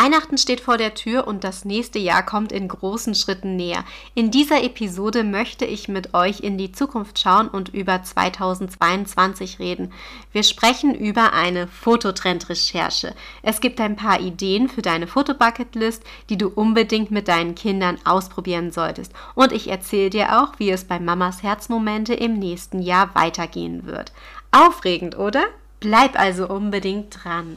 Weihnachten steht vor der Tür und das nächste Jahr kommt in großen Schritten näher. In dieser Episode möchte ich mit euch in die Zukunft schauen und über 2022 reden. Wir sprechen über eine Fototrendrecherche. Es gibt ein paar Ideen für deine Fotobucketlist, die du unbedingt mit deinen Kindern ausprobieren solltest. Und ich erzähle dir auch, wie es bei Mamas Herzmomente im nächsten Jahr weitergehen wird. Aufregend, oder? Bleib also unbedingt dran.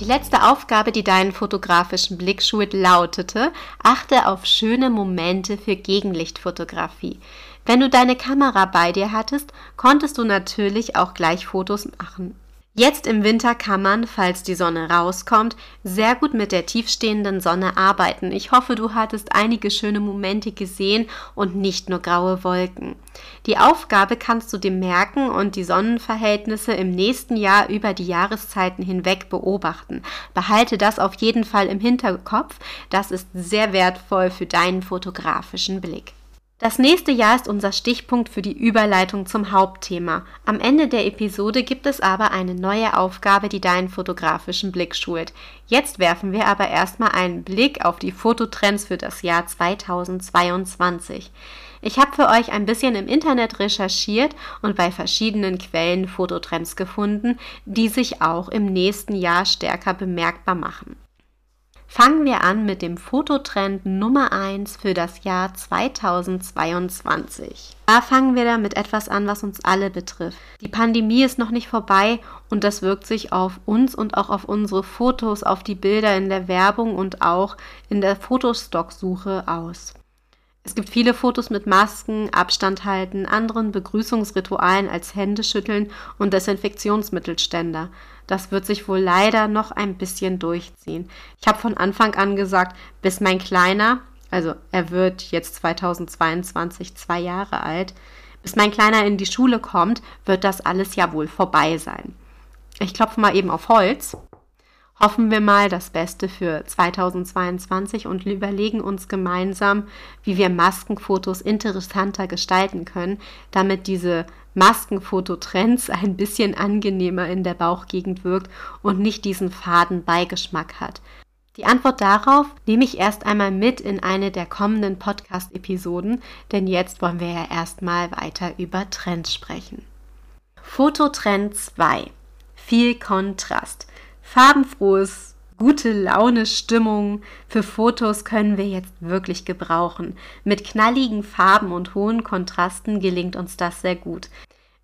Die letzte Aufgabe, die deinen fotografischen Blick schult, lautete, achte auf schöne Momente für Gegenlichtfotografie. Wenn du deine Kamera bei dir hattest, konntest du natürlich auch gleich Fotos machen. Jetzt im Winter kann man, falls die Sonne rauskommt, sehr gut mit der tiefstehenden Sonne arbeiten. Ich hoffe, du hattest einige schöne Momente gesehen und nicht nur graue Wolken. Die Aufgabe kannst du dir merken und die Sonnenverhältnisse im nächsten Jahr über die Jahreszeiten hinweg beobachten. Behalte das auf jeden Fall im Hinterkopf. Das ist sehr wertvoll für deinen fotografischen Blick. Das nächste Jahr ist unser Stichpunkt für die Überleitung zum Hauptthema. Am Ende der Episode gibt es aber eine neue Aufgabe, die deinen fotografischen Blick schult. Jetzt werfen wir aber erstmal einen Blick auf die Fototrends für das Jahr 2022. Ich habe für euch ein bisschen im Internet recherchiert und bei verschiedenen Quellen Fototrends gefunden, die sich auch im nächsten Jahr stärker bemerkbar machen. Fangen wir an mit dem Fototrend Nummer 1 für das Jahr 2022. Da fangen wir da mit etwas an, was uns alle betrifft. Die Pandemie ist noch nicht vorbei und das wirkt sich auf uns und auch auf unsere Fotos, auf die Bilder in der Werbung und auch in der Fotostocksuche aus. Es gibt viele Fotos mit Masken, Abstand halten, anderen Begrüßungsritualen als Händeschütteln und Desinfektionsmittelständer. Das wird sich wohl leider noch ein bisschen durchziehen. Ich habe von Anfang an gesagt, bis mein Kleiner, also er wird jetzt 2022 zwei Jahre alt, bis mein Kleiner in die Schule kommt, wird das alles ja wohl vorbei sein. Ich klopfe mal eben auf Holz. Hoffen wir mal das Beste für 2022 und überlegen uns gemeinsam, wie wir Maskenfotos interessanter gestalten können, damit diese Maskenfototrends ein bisschen angenehmer in der Bauchgegend wirkt und nicht diesen faden Beigeschmack hat. Die Antwort darauf nehme ich erst einmal mit in eine der kommenden Podcast-Episoden, denn jetzt wollen wir ja erstmal weiter über Trends sprechen. Fototrend 2. Viel Kontrast. Farbenfrohes, gute Laune, Stimmung für Fotos können wir jetzt wirklich gebrauchen. Mit knalligen Farben und hohen Kontrasten gelingt uns das sehr gut.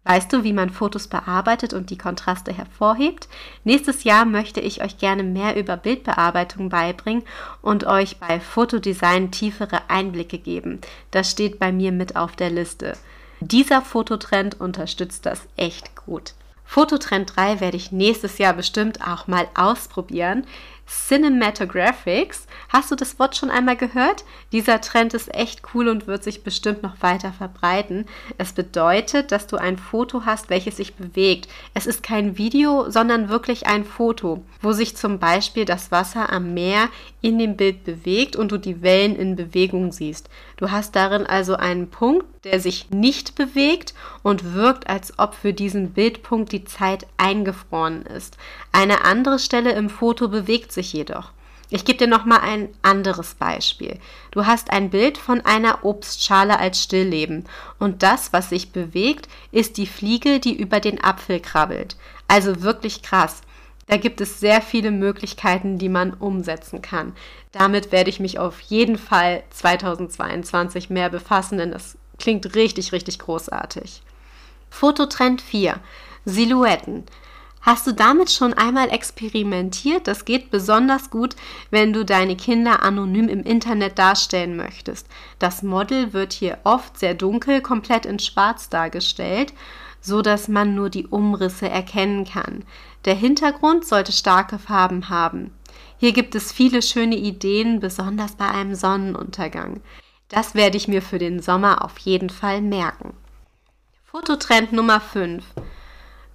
Weißt du, wie man Fotos bearbeitet und die Kontraste hervorhebt? Nächstes Jahr möchte ich euch gerne mehr über Bildbearbeitung beibringen und euch bei Fotodesign tiefere Einblicke geben. Das steht bei mir mit auf der Liste. Dieser Fototrend unterstützt das echt gut. Fototrend 3 werde ich nächstes Jahr bestimmt auch mal ausprobieren. Cinematographics. Hast du das Wort schon einmal gehört? Dieser Trend ist echt cool und wird sich bestimmt noch weiter verbreiten. Es bedeutet, dass du ein Foto hast, welches sich bewegt. Es ist kein Video, sondern wirklich ein Foto, wo sich zum Beispiel das Wasser am Meer in dem Bild bewegt und du die Wellen in Bewegung siehst. Du hast darin also einen Punkt, der sich nicht bewegt und wirkt, als ob für diesen Bildpunkt die Zeit eingefroren ist. Eine andere Stelle im Foto bewegt sich jedoch. Ich gebe dir noch mal ein anderes Beispiel. Du hast ein Bild von einer Obstschale als Stillleben und das, was sich bewegt, ist die Fliege, die über den Apfel krabbelt. Also wirklich krass. Da gibt es sehr viele Möglichkeiten, die man umsetzen kann. Damit werde ich mich auf jeden Fall 2022 mehr befassen, denn das klingt richtig, richtig großartig. Fototrend 4. Silhouetten. Hast du damit schon einmal experimentiert? Das geht besonders gut, wenn du deine Kinder anonym im Internet darstellen möchtest. Das Model wird hier oft sehr dunkel, komplett in Schwarz dargestellt, so dass man nur die Umrisse erkennen kann. Der Hintergrund sollte starke Farben haben. Hier gibt es viele schöne Ideen, besonders bei einem Sonnenuntergang. Das werde ich mir für den Sommer auf jeden Fall merken. Fototrend Nummer 5.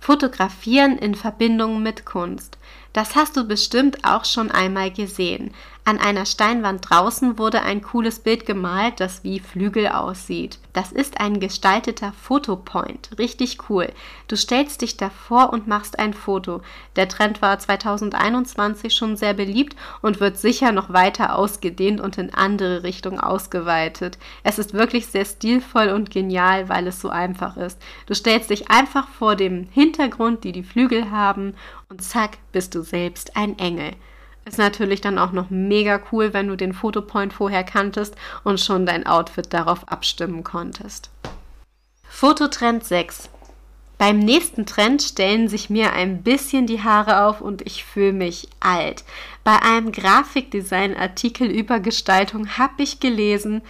Fotografieren in Verbindung mit Kunst. Das hast du bestimmt auch schon einmal gesehen. An einer Steinwand draußen wurde ein cooles Bild gemalt, das wie Flügel aussieht. Das ist ein gestalteter Fotopoint. Richtig cool. Du stellst dich davor und machst ein Foto. Der Trend war 2021 schon sehr beliebt und wird sicher noch weiter ausgedehnt und in andere Richtungen ausgeweitet. Es ist wirklich sehr stilvoll und genial, weil es so einfach ist. Du stellst dich einfach vor dem Hintergrund, die die Flügel haben und zack, bist du selbst ein Engel. Ist natürlich dann auch noch mega cool, wenn du den Fotopoint vorher kanntest und schon dein Outfit darauf abstimmen konntest. Fototrend 6. Beim nächsten Trend stellen sich mir ein bisschen die Haare auf und ich fühle mich alt. Bei einem Grafikdesign-Artikel über Gestaltung habe ich gelesen,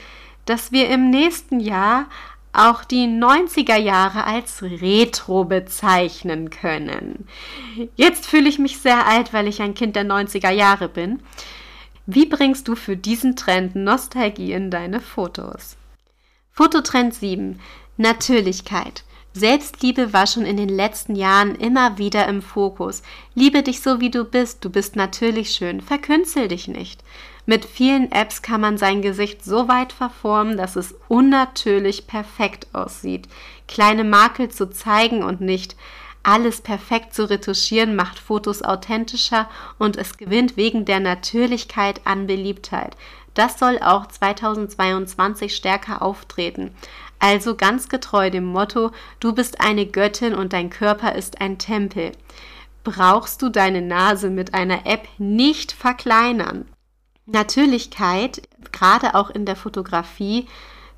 dass wir im nächsten Jahr auch die 90er Jahre als Retro bezeichnen können. Jetzt fühle ich mich sehr alt, weil ich ein Kind der 90er Jahre bin. Wie bringst du für diesen Trend Nostalgie in deine Fotos? Fototrend 7. Natürlichkeit. Selbstliebe war schon in den letzten Jahren immer wieder im Fokus. Liebe dich so, wie du bist. Du bist natürlich schön. Verkünzel dich nicht. Mit vielen Apps kann man sein Gesicht so weit verformen, dass es unnatürlich perfekt aussieht. Kleine Makel zu zeigen und nicht alles perfekt zu retuschieren macht Fotos authentischer und es gewinnt wegen der Natürlichkeit an Beliebtheit. Das soll auch 2022 stärker auftreten. Also ganz getreu dem Motto, du bist eine Göttin und dein Körper ist ein Tempel. Brauchst du deine Nase mit einer App nicht verkleinern. Natürlichkeit, gerade auch in der Fotografie,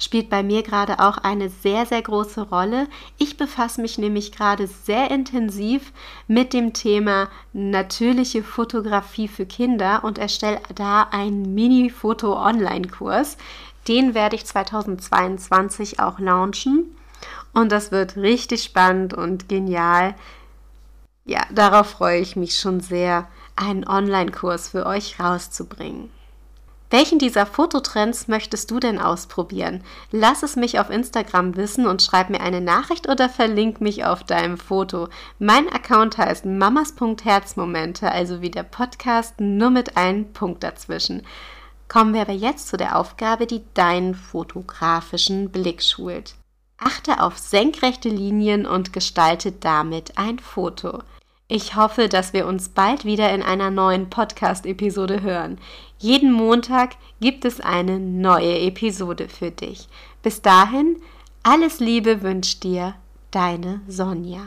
spielt bei mir gerade auch eine sehr, sehr große Rolle. Ich befasse mich nämlich gerade sehr intensiv mit dem Thema natürliche Fotografie für Kinder und erstelle da einen Mini-Foto-Online-Kurs. Den werde ich 2022 auch launchen und das wird richtig spannend und genial. Ja, darauf freue ich mich schon sehr, einen Online-Kurs für euch rauszubringen. Welchen dieser Fototrends möchtest du denn ausprobieren? Lass es mich auf Instagram wissen und schreib mir eine Nachricht oder verlink mich auf deinem Foto. Mein Account heißt mamas.herzmomente, also wie der Podcast, nur mit einem Punkt dazwischen. Kommen wir aber jetzt zu der Aufgabe, die deinen fotografischen Blick schult. Achte auf senkrechte Linien und gestalte damit ein Foto. Ich hoffe, dass wir uns bald wieder in einer neuen Podcast-Episode hören. Jeden Montag gibt es eine neue Episode für dich. Bis dahin, alles Liebe wünscht dir deine Sonja.